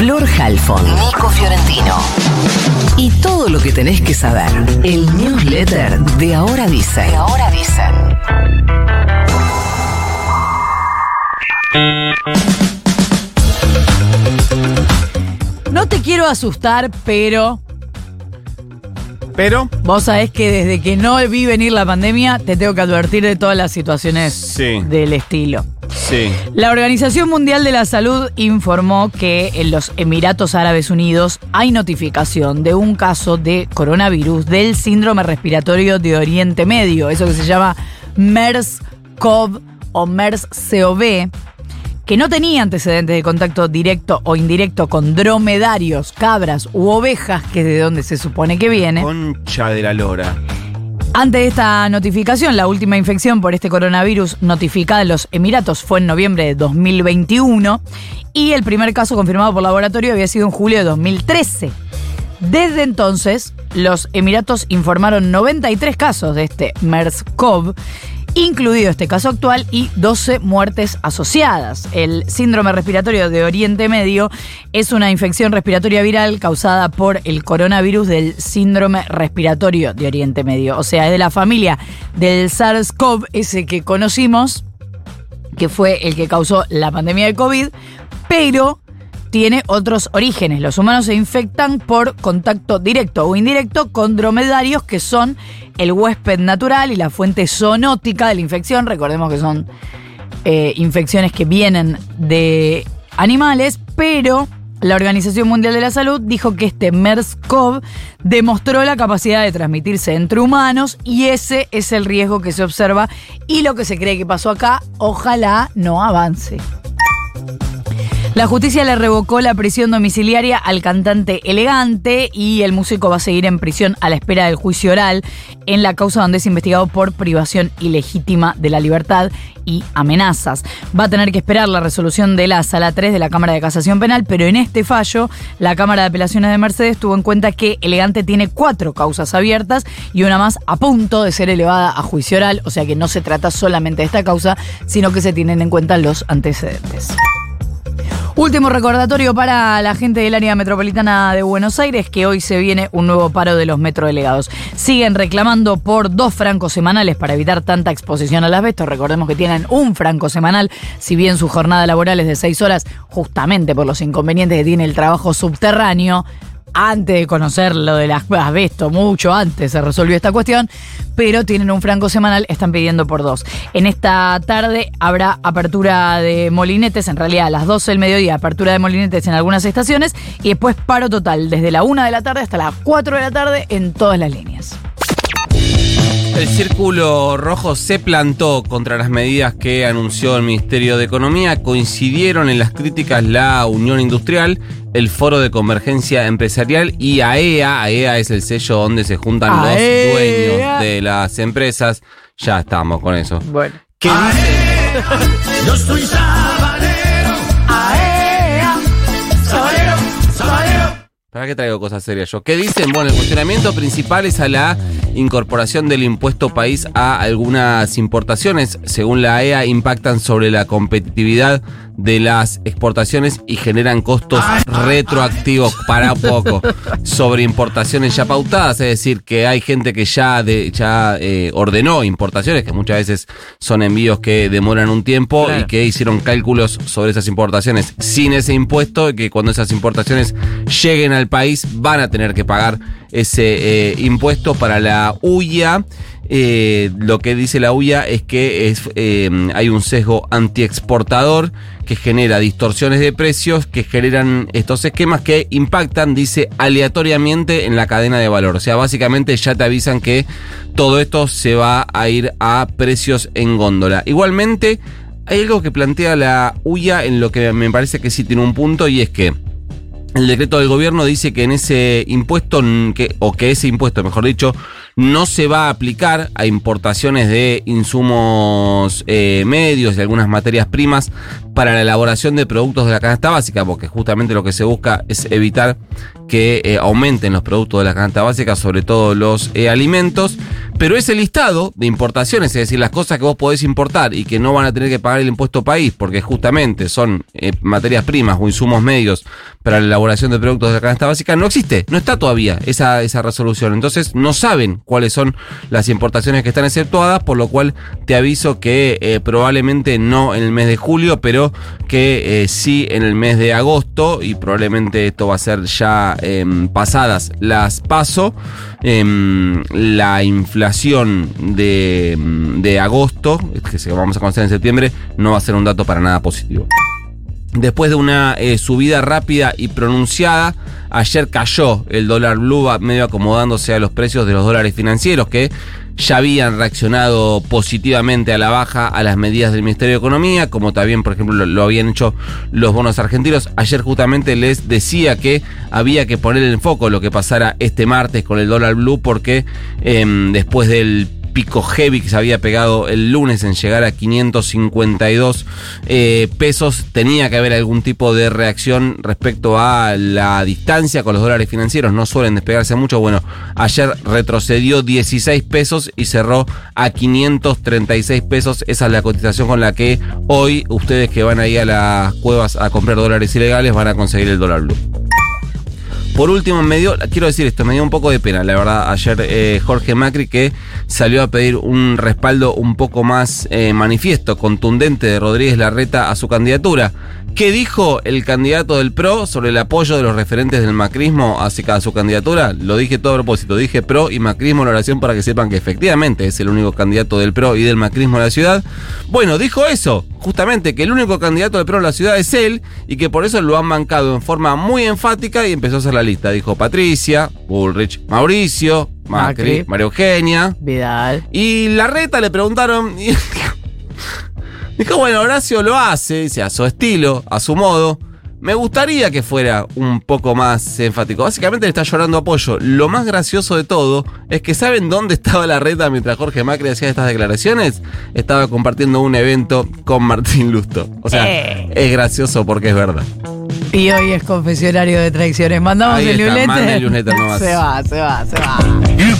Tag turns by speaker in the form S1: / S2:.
S1: Flor Halfon, Nico Fiorentino. Y todo lo que tenés que saber. El newsletter de Ahora Dice. De Ahora Dicen.
S2: No te quiero asustar, pero
S3: Pero,
S2: vos sabés que desde que no vi venir la pandemia, te tengo que advertir de todas las situaciones
S3: Sí.
S2: del estilo.
S3: Sí.
S2: La Organización Mundial de la Salud informó que en los Emiratos Árabes Unidos hay notificación de un caso de coronavirus del síndrome respiratorio de Oriente Medio, eso que se llama MERS-CoV o MERS-CoV, que no tenía antecedentes de contacto directo o indirecto con dromedarios, cabras u ovejas, que es de donde se supone que viene.
S3: Concha de la lora.
S2: Ante esta notificación, la última infección por este coronavirus notificada en los Emiratos fue en noviembre de 2021 y el primer caso confirmado por laboratorio había sido en julio de 2013. Desde entonces, los Emiratos informaron 93 casos de este MERS-CoV, incluido este caso actual, y 12 muertes asociadas. El síndrome respiratorio de Oriente Medio es una infección respiratoria viral causada por el coronavirus del síndrome respiratorio de Oriente Medio. O sea, es de la familia del SARS-CoV, ese que conocimos, que fue el que causó la pandemia de COVID, pero tiene otros orígenes. Los humanos se infectan por contacto directo o indirecto con dromedarios que son el huésped natural y la fuente zoonótica de la infección. Recordemos que son eh, infecciones que vienen de animales, pero la Organización Mundial de la Salud dijo que este MERS-CoV demostró la capacidad de transmitirse entre humanos y ese es el riesgo que se observa y lo que se cree que pasó acá, ojalá no avance. La justicia le revocó la prisión domiciliaria al cantante Elegante y el músico va a seguir en prisión a la espera del juicio oral en la causa donde es investigado por privación ilegítima de la libertad y amenazas. Va a tener que esperar la resolución de la Sala 3 de la Cámara de Casación Penal, pero en este fallo la Cámara de Apelaciones de Mercedes tuvo en cuenta que Elegante tiene cuatro causas abiertas y una más a punto de ser elevada a juicio oral, o sea que no se trata solamente de esta causa, sino que se tienen en cuenta los antecedentes. Último recordatorio para la gente del área metropolitana de Buenos Aires que hoy se viene un nuevo paro de los metrodelegados. Siguen reclamando por dos francos semanales para evitar tanta exposición al asbesto. Recordemos que tienen un franco semanal, si bien su jornada laboral es de seis horas, justamente por los inconvenientes que tiene el trabajo subterráneo. Antes de conocer lo del asbesto, mucho antes se resolvió esta cuestión, pero tienen un franco semanal, están pidiendo por dos. En esta tarde habrá apertura de molinetes, en realidad a las 12 del mediodía, apertura de molinetes en algunas estaciones y después paro total, desde la 1 de la tarde hasta las 4 de la tarde en todas las líneas.
S3: El círculo rojo se plantó contra las medidas que anunció el Ministerio de Economía. Coincidieron en las críticas la Unión Industrial, el Foro de Convergencia Empresarial y AEA. AEA es el sello donde se juntan
S2: AEA.
S3: los dueños de las empresas. Ya estamos con eso.
S2: Bueno.
S3: ¿Qué dice?
S4: Yo soy sabanero, sabanero, sabanero.
S3: ¿Para qué traigo cosas serias yo? ¿Qué dicen? Bueno, el cuestionamiento principal es a la incorporación del impuesto país a algunas importaciones. Según la AEA, impactan sobre la competitividad de las exportaciones y generan costos retroactivos para poco sobre importaciones ya pautadas. Es decir, que hay gente que ya, de, ya eh, ordenó importaciones, que muchas veces son envíos que demoran un tiempo
S2: Claro.
S3: y que hicieron cálculos sobre esas importaciones sin ese impuesto y que cuando esas importaciones lleguen al país van a tener que pagar ese eh, impuesto para la UIA. Eh, lo que dice la UIA es que es, eh, hay un sesgo antiexportador que genera distorsiones de precios que generan estos esquemas que impactan, dice, aleatoriamente en la cadena de valor. O sea, básicamente ya te avisan que todo esto se va a ir a precios en góndola. Igualmente, hay algo que plantea la UIA en lo que me parece que sí tiene un punto y es que el decreto del gobierno dice que en ese impuesto, que, o que ese impuesto, mejor dicho, no se va a aplicar a importaciones de insumos eh, medios y algunas materias primas para la elaboración de productos de la canasta básica, porque justamente lo que se busca es evitar que eh, aumenten los productos de la canasta básica, sobre todo los eh, alimentos. Pero ese listado de importaciones, es decir, las cosas que vos podés importar y que no van a tener que pagar el impuesto país, porque justamente son materias primas o insumos medios para la elaboración de productos de la canasta básica, no existe, no está todavía esa, esa resolución. Entonces no saben cuáles son las importaciones que están exceptuadas, por lo cual te aviso que eh, probablemente no en el mes de julio, pero que eh, sí en el mes de agosto, y probablemente esto va a ser ya em, pasadas las paso, em, la inflación de, em, de agosto, que vamos a conocer en septiembre, no va a ser un dato para nada positivo. Después de una eh, subida rápida y pronunciada, ayer cayó el dólar blue medio acomodándose a los precios de los dólares financieros que ya habían reaccionado positivamente a la baja a las medidas del Ministerio de Economía, como también, por ejemplo, lo, lo habían hecho los bonos argentinos. Ayer justamente les decía que había que poner en foco lo que pasara este martes con el dólar blue porque em, después del pico heavy que se había pegado el lunes en llegar a 552 eh, pesos, tenía que haber algún tipo de reacción respecto a la distancia con los dólares financieros, no suelen despegarse mucho. Bueno, ayer retrocedió 16 pesos y cerró a 536 pesos. Esa es la cotización con la que hoy ustedes que van ahí a las cuevas a comprar dólares ilegales van a conseguir el dólar blue. Por último, me dio, quiero decir esto, me dio un poco de pena, la verdad, ayer eh, Jorge Macri que salió a pedir un respaldo un poco más eh, manifiesto, contundente de Rodríguez Larreta a su candidatura. ¿Qué dijo el candidato del PRO sobre el apoyo de los referentes del macrismo hacia su candidatura? Lo dije todo a propósito, dije PRO y macrismo en oración para que sepan que efectivamente es el único candidato del PRO y del macrismo en la ciudad. Bueno, dijo eso, justamente que el único candidato del PRO en la ciudad es él y que por eso lo han bancado en forma muy enfática y empezó a hacer la lista. Dijo Patricia, Bullrich, Mauricio, Macri,
S2: Macri.
S3: María Eugenia.
S2: Vidal.
S3: Y la reta le preguntaron. Y dijo, bueno, Horacio lo hace, dice, a su estilo, a su modo. Me gustaría que fuera un poco más enfático. Básicamente le está llorando apoyo. Lo más gracioso de todo es que ¿saben dónde estaba la reta mientras Jorge Macri hacía estas declaraciones? Estaba compartiendo un evento con Martín Lusto. O sea,
S2: Eh.
S3: es gracioso porque es verdad.
S2: Y hoy es confesionario de traiciones. Mandamos
S3: Ahí
S2: el
S3: está,
S2: newsletter.
S3: manda el newsletter nomás.
S2: Se va, se va, se va.